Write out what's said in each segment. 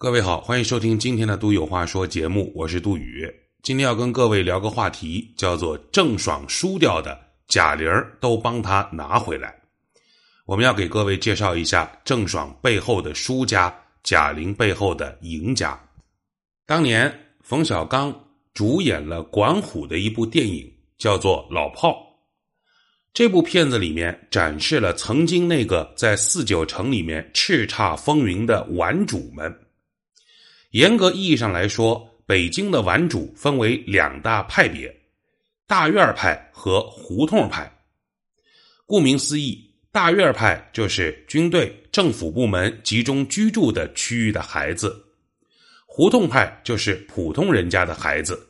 各位好，欢迎收听今天的《都有话说》节目，我是杜宇。今天要跟各位聊个话题，叫做郑爽输掉的贾玲都帮他拿回来。我们要给各位介绍一下郑爽背后的输家，贾玲背后的赢家。当年冯小刚主演了管虎的一部电影，叫做《老炮》。这部片子里面展示了曾经那个在四九城里面叱咤风云的顽主们。严格意义上来说，北京的顽主分为两大派别：大院派和胡同派。顾名思义，大院派就是军队、政府部门集中居住的区域的孩子；胡同派就是普通人家的孩子。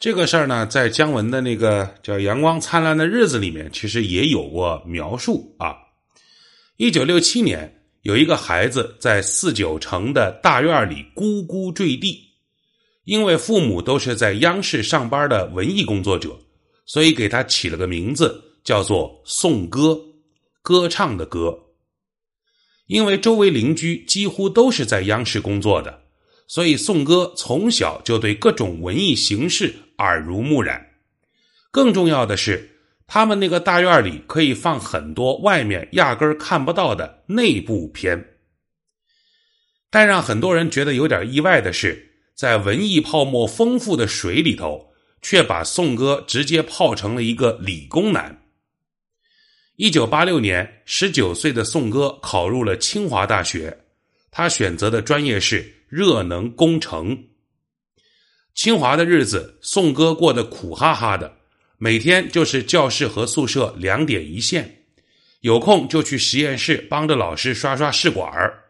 这个事儿呢，在姜文的那个叫《阳光灿烂的日子》里面，其实也有过描述啊。一九六七年。有一个孩子在四九城的大院里咕咕坠地，因为父母都是在央视上班的文艺工作者，所以给他起了个名字，叫做颂歌，歌唱的歌。因为周围邻居几乎都是在央视工作的，所以颂歌从小就对各种文艺形式耳濡目染。更重要的是。他们那个大院里可以放很多外面压根看不到的内部片，但让很多人觉得有点意外的是，在文艺泡沫丰富的水里头，却把宋哥直接泡成了一个理工男。一九八六年，十九岁的宋哥考入了清华大学，他选择的专业是热能工程。清华的日子，宋哥过得苦哈哈的。每天就是教室和宿舍两点一线，有空就去实验室帮着老师刷刷试管儿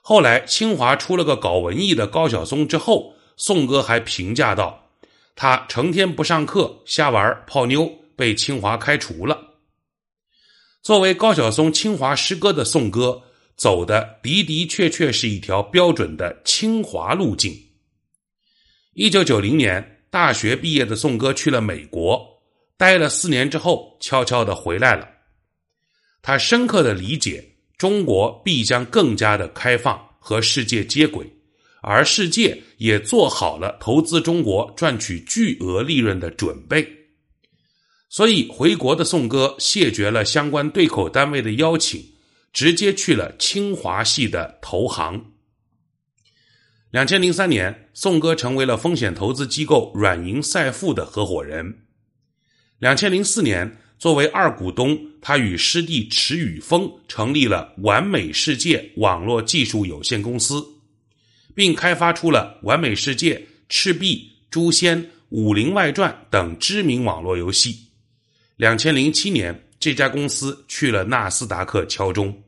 后来清华出了个搞文艺的高晓松之后，宋哥还评价道：“他成天不上课，瞎玩泡妞，被清华开除了。”作为高晓松清华师哥的宋哥，走的的的确确是一条标准的清华路径。一九九零年大学毕业的宋哥去了美国。待了四年之后，悄悄的回来了。他深刻的理解，中国必将更加的开放和世界接轨，而世界也做好了投资中国赚取巨额利润的准备。所以，回国的宋哥谢绝了相关对口单位的邀请，直接去了清华系的投行。两千零三年，宋哥成为了风险投资机构软银赛富的合伙人。两千零四年，作为二股东，他与师弟池宇峰成立了完美世界网络技术有限公司，并开发出了完美世界、赤壁、诛仙、武林外传等知名网络游戏。两千零七年，这家公司去了纳斯达克敲钟。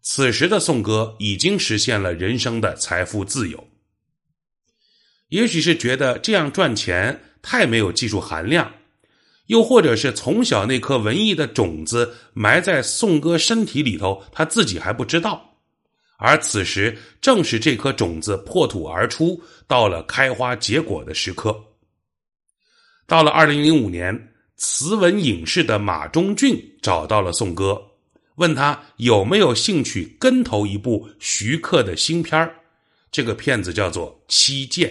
此时的宋哥已经实现了人生的财富自由。也许是觉得这样赚钱太没有技术含量。又或者是从小那颗文艺的种子埋在宋哥身体里头，他自己还不知道，而此时正是这颗种子破土而出，到了开花结果的时刻。到了二零零五年，慈文影视的马中俊找到了宋哥，问他有没有兴趣跟投一部徐克的新片这个片子叫做《七剑》。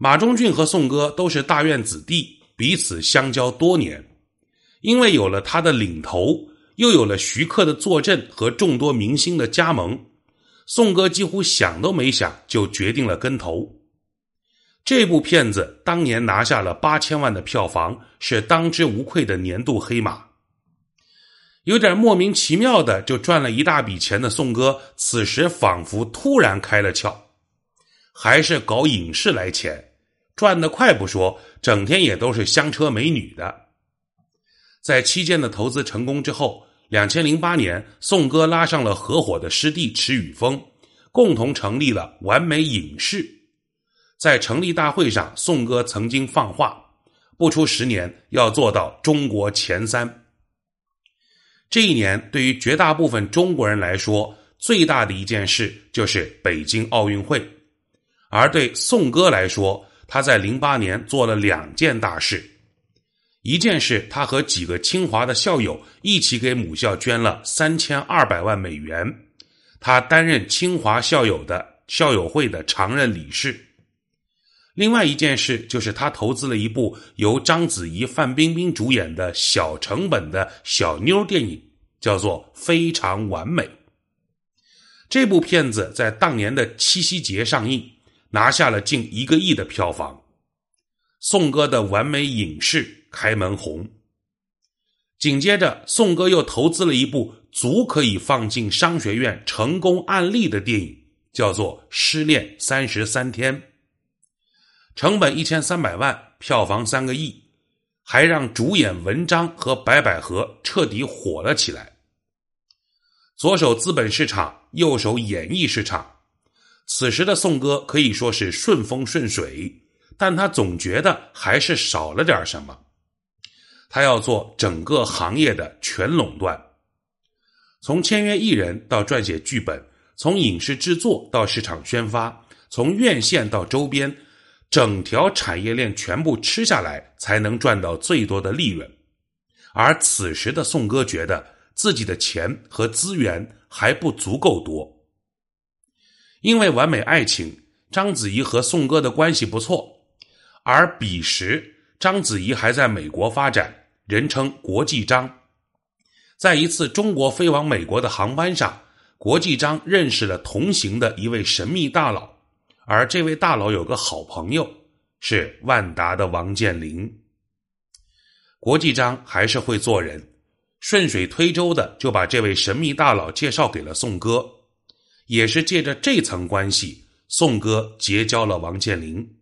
马中俊和宋哥都是大院子弟。彼此相交多年，因为有了他的领头，又有了徐克的坐镇和众多明星的加盟，宋哥几乎想都没想就决定了跟投。这部片子当年拿下了八千万的票房，是当之无愧的年度黑马。有点莫名其妙的就赚了一大笔钱的宋哥，此时仿佛突然开了窍，还是搞影视来钱。赚得快不说，整天也都是香车美女的。在期间的投资成功之后，两千零八年，宋哥拉上了合伙的师弟池宇峰，共同成立了完美影视。在成立大会上，宋哥曾经放话，不出十年要做到中国前三。这一年，对于绝大部分中国人来说，最大的一件事就是北京奥运会，而对宋哥来说，他在零八年做了两件大事，一件事他和几个清华的校友一起给母校捐了三千二百万美元，他担任清华校友的校友会的常任理事。另外一件事就是他投资了一部由章子怡、范冰冰主演的小成本的小妞电影，叫做《非常完美》。这部片子在当年的七夕节上映，拿下了近一个亿的票房。宋哥的完美影视开门红。紧接着，宋哥又投资了一部足可以放进商学院成功案例的电影，叫做《失恋三十三天》。成本一千三百万，票房三个亿，还让主演文章和白百合彻底火了起来。左手资本市场，右手演艺市场，此时的宋哥可以说是顺风顺水，但他总觉得还是少了点什么。他要做整个行业的全垄断，从签约艺人到撰写剧本，从影视制作到市场宣发，从院线到周边。整条产业链全部吃下来，才能赚到最多的利润。而此时的宋哥觉得自己的钱和资源还不足够多。因为完美爱情，章子怡和宋哥的关系不错。而彼时，章子怡还在美国发展，人称“国际章”。在一次中国飞往美国的航班上，国际章认识了同行的一位神秘大佬。而这位大佬有个好朋友，是万达的王健林。国际章还是会做人，顺水推舟的就把这位神秘大佬介绍给了宋哥，也是借着这层关系，宋哥结交了王健林。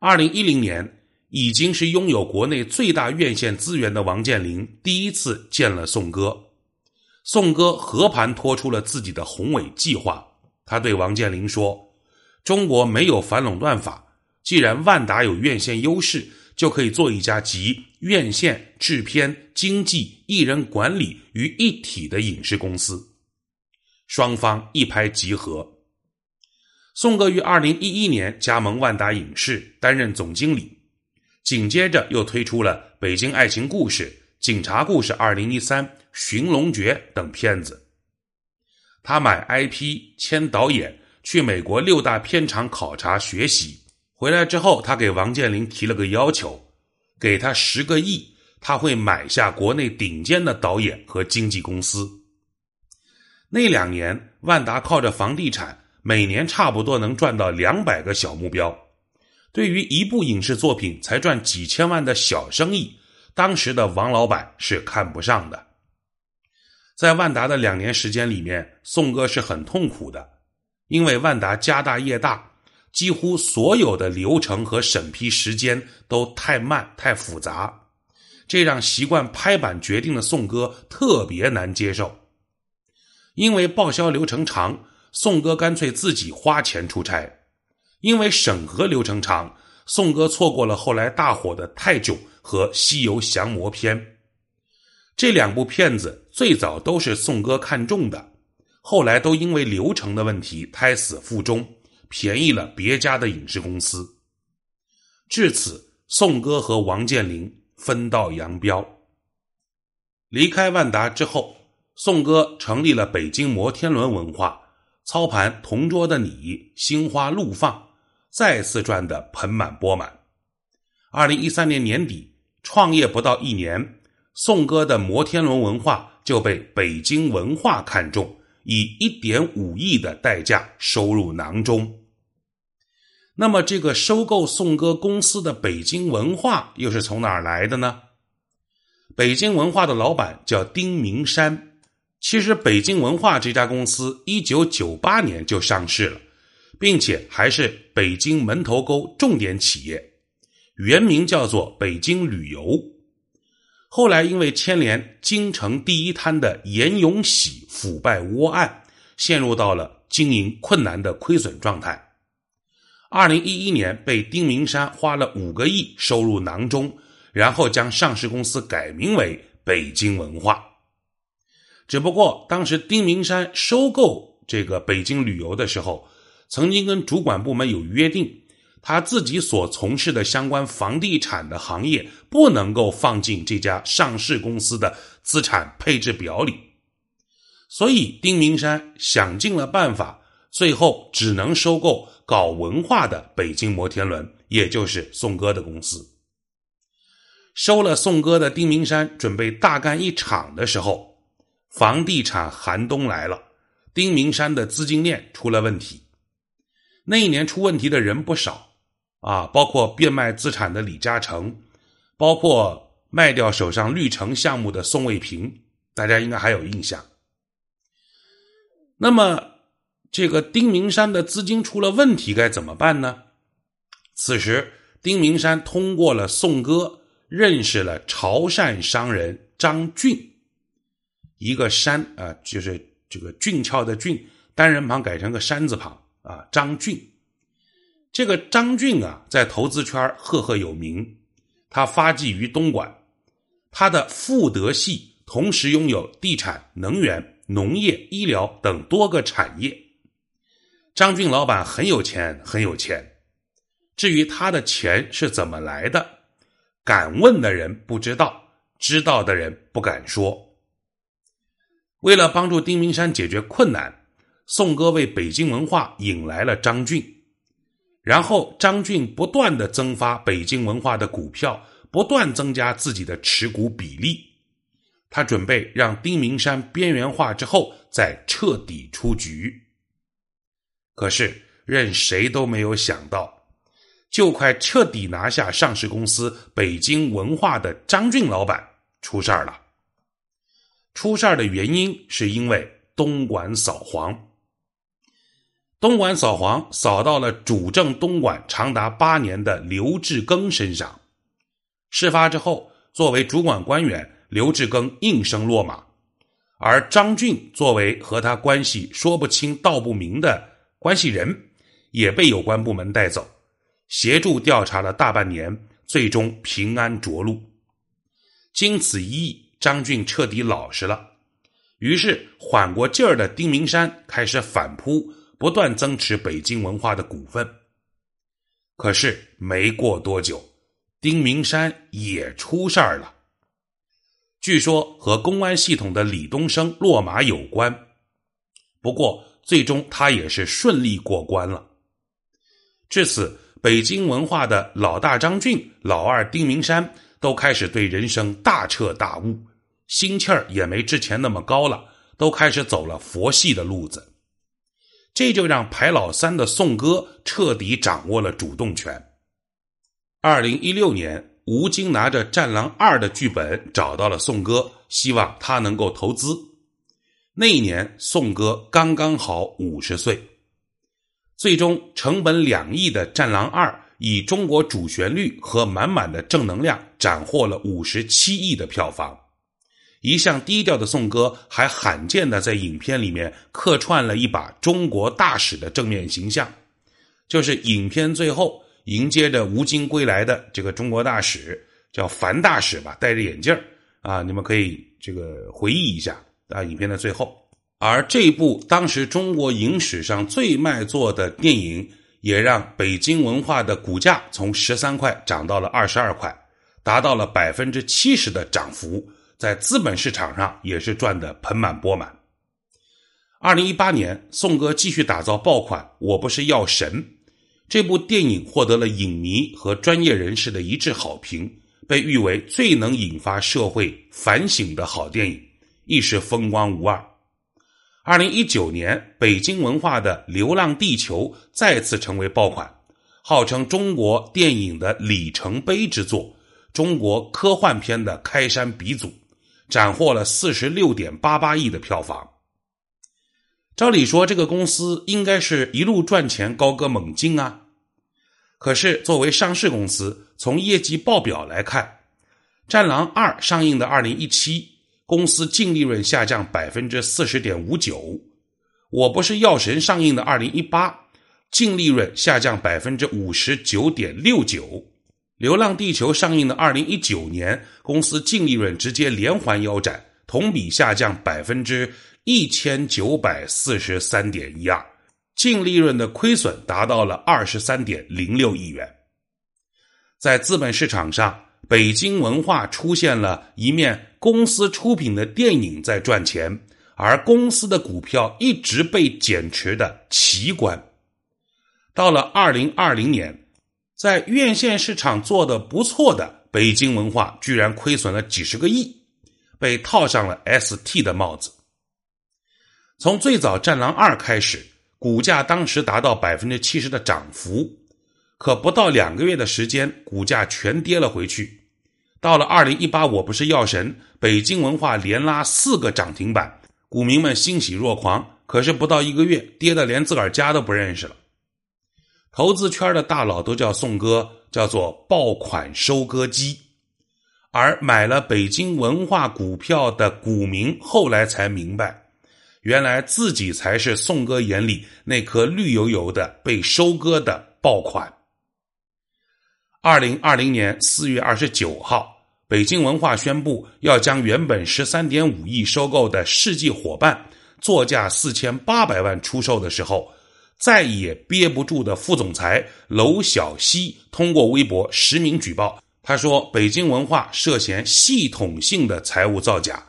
二零一零年，已经是拥有国内最大院线资源的王健林第一次见了宋哥，宋哥和盘托出了自己的宏伟计划，他对王健林说。中国没有反垄断法，既然万达有院线优势，就可以做一家集院线、制片、经纪、艺人管理于一体的影视公司。双方一拍即合。宋哥于二零一一年加盟万达影视，担任总经理，紧接着又推出了《北京爱情故事》《警察故事二零一三》《寻龙诀》等片子。他买 IP，签导演。去美国六大片场考察学习，回来之后，他给王健林提了个要求，给他十个亿，他会买下国内顶尖的导演和经纪公司。那两年，万达靠着房地产，每年差不多能赚到两百个小目标。对于一部影视作品才赚几千万的小生意，当时的王老板是看不上的。在万达的两年时间里面，宋哥是很痛苦的。因为万达家大业大，几乎所有的流程和审批时间都太慢太复杂，这让习惯拍板决定的宋哥特别难接受。因为报销流程长，宋哥干脆自己花钱出差。因为审核流程长，宋哥错过了后来大火的《泰囧》和《西游降魔篇》这两部片子，最早都是宋哥看中的。后来都因为流程的问题胎死腹中，便宜了别家的影视公司。至此，宋哥和王健林分道扬镳。离开万达之后，宋哥成立了北京摩天轮文化，操盘《同桌的你》《心花怒放》，再次赚得盆满钵满。二零一三年年底，创业不到一年，宋哥的摩天轮文化就被北京文化看中。以一点五亿的代价收入囊中。那么，这个收购宋哥公司的北京文化又是从哪儿来的呢？北京文化的老板叫丁明山。其实，北京文化这家公司一九九八年就上市了，并且还是北京门头沟重点企业，原名叫做北京旅游。后来因为牵连京城第一滩的严永喜腐败窝案，陷入到了经营困难的亏损状态。二零一一年被丁明山花了五个亿收入囊中，然后将上市公司改名为北京文化。只不过当时丁明山收购这个北京旅游的时候，曾经跟主管部门有约定。他自己所从事的相关房地产的行业不能够放进这家上市公司的资产配置表里，所以丁明山想尽了办法，最后只能收购搞文化的北京摩天轮，也就是宋歌的公司。收了宋歌的丁明山准备大干一场的时候，房地产寒冬来了，丁明山的资金链出了问题。那一年出问题的人不少啊，包括变卖资产的李嘉诚，包括卖掉手上绿城项目的宋卫平，大家应该还有印象。那么，这个丁明山的资金出了问题，该怎么办呢？此时，丁明山通过了宋歌。认识了潮汕商人张俊，一个山啊，就是这个俊俏的俊，单人旁改成个山字旁啊。张俊，这个张俊啊，在投资圈赫赫有名。他发迹于东莞，他的富德系同时拥有地产、能源、农业、医疗等多个产业。张俊老板很有钱，很有钱。至于他的钱是怎么来的？敢问的人不知道，知道的人不敢说。为了帮助丁明山解决困难，宋哥为北京文化引来了张俊，然后张俊不断的增发北京文化的股票，不断增加自己的持股比例。他准备让丁明山边缘化之后再彻底出局。可是，任谁都没有想到。就快彻底拿下上市公司北京文化的张俊老板出事儿了。出事儿的原因是因为东莞扫黄。东莞扫黄扫到了主政东莞长达八年的刘志庚身上。事发之后，作为主管官员，刘志庚应声落马，而张俊作为和他关系说不清道不明的关系人，也被有关部门带走。协助调查了大半年，最终平安着陆。经此一役，张俊彻底老实了。于是缓过劲儿的丁明山开始反扑，不断增持北京文化的股份。可是没过多久，丁明山也出事儿了。据说和公安系统的李东生落马有关，不过最终他也是顺利过关了。至此。北京文化的老大张俊、老二丁明山都开始对人生大彻大悟，心气儿也没之前那么高了，都开始走了佛系的路子。这就让排老三的宋哥彻底掌握了主动权。二零一六年，吴京拿着《战狼二》的剧本找到了宋哥，希望他能够投资。那一年，宋哥刚刚好五十岁。最终成本两亿的《战狼二》以中国主旋律和满满的正能量斩获了五十七亿的票房。一向低调的宋哥还罕见的在影片里面客串了一把中国大使的正面形象，就是影片最后迎接着吴京归来的这个中国大使，叫樊大使吧，戴着眼镜啊，你们可以这个回忆一下啊，影片的最后。而这部当时中国影史上最卖座的电影，也让北京文化的股价从十三块涨到了二十二块，达到了百分之七十的涨幅，在资本市场上也是赚得盆满钵满。二零一八年，宋哥继续打造爆款《我不是药神》，这部电影获得了影迷和专业人士的一致好评，被誉为最能引发社会反省的好电影，一时风光无二。二零一九年，北京文化的《流浪地球》再次成为爆款，号称中国电影的里程碑之作，中国科幻片的开山鼻祖，斩获了四十六点八八亿的票房。照理说，这个公司应该是一路赚钱，高歌猛进啊。可是，作为上市公司，从业绩报表来看，《战狼二》上映的二零一七。公司净利润下降百分之四十点五九，我不是药神上映的二零一八，净利润下降百分之五十九点六九，流浪地球上映的二零一九年，公司净利润直接连环腰斩，同比下降百分之一千九百四十三点一二，净利润的亏损达到了二十三点零六亿元，在资本市场上。北京文化出现了一面公司出品的电影在赚钱，而公司的股票一直被减持的奇观。到了二零二零年，在院线市场做的不错的北京文化，居然亏损了几十个亿，被套上了 ST 的帽子。从最早《战狼二》开始，股价当时达到百分之七十的涨幅，可不到两个月的时间，股价全跌了回去。到了二零一八，我不是药神，北京文化连拉四个涨停板，股民们欣喜若狂。可是不到一个月，跌的连自个儿家都不认识了。投资圈的大佬都叫宋哥，叫做爆款收割机，而买了北京文化股票的股民后来才明白，原来自己才是宋哥眼里那颗绿油油的被收割的爆款。二零二零年四月二十九号，北京文化宣布要将原本十三点五亿收购的世纪伙伴作价四千八百万出售的时候。再也憋不住的副总裁娄晓曦通过微博实名举报，他说：“北京文化涉嫌系统性的财务造假，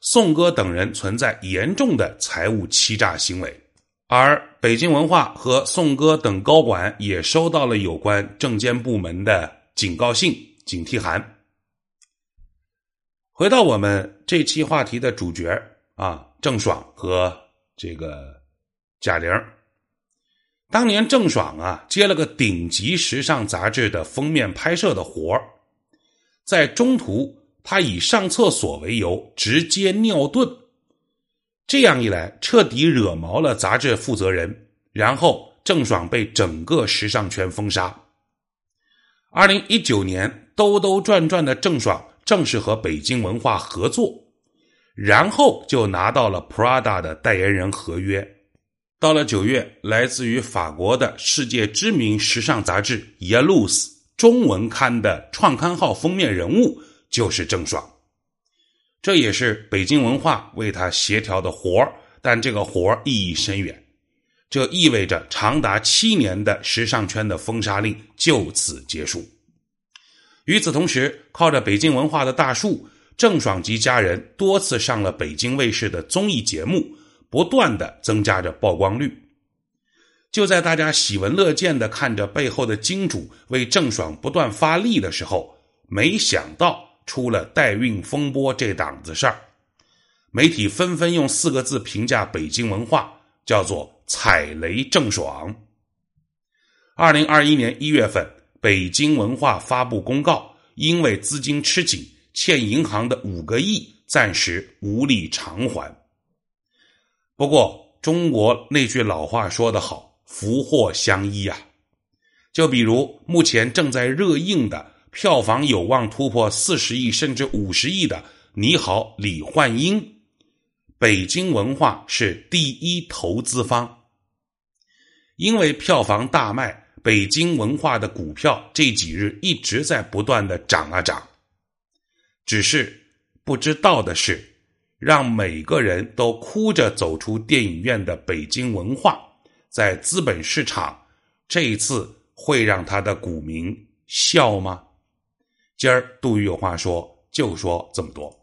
宋哥等人存在严重的财务欺诈行为。”而北京文化和宋哥等高管也收到了有关证监部门的警告信、警惕函。回到我们这期话题的主角啊，郑爽和这个贾玲。当年郑爽啊接了个顶级时尚杂志的封面拍摄的活儿，在中途她以上厕所为由直接尿遁，这样一来彻底惹毛了杂志负责人，然后郑爽被整个时尚圈封杀。二零一九年兜兜转转的郑爽正式和北京文化合作，然后就拿到了 Prada 的代言人合约。到了九月，来自于法国的世界知名时尚杂志《耶路斯》中文刊的创刊号封面人物就是郑爽，这也是北京文化为他协调的活儿，但这个活儿意义深远，这意味着长达七年的时尚圈的封杀令就此结束。与此同时，靠着北京文化的大树，郑爽及家人多次上了北京卫视的综艺节目。不断的增加着曝光率。就在大家喜闻乐见的看着背后的金主为郑爽不断发力的时候，没想到出了代孕风波这档子事儿。媒体纷纷用四个字评价北京文化，叫做“踩雷郑爽”。二零二一年一月份，北京文化发布公告，因为资金吃紧，欠银行的五个亿暂时无力偿还。不过，中国那句老话说得好，“福祸相依”啊。就比如目前正在热映的、票房有望突破四十亿甚至五十亿的《你好，李焕英》，北京文化是第一投资方。因为票房大卖，北京文化的股票这几日一直在不断的涨啊涨。只是不知道的是。让每个人都哭着走出电影院的北京文化，在资本市场这一次会让他的股民笑吗？今儿杜宇有话说，就说这么多。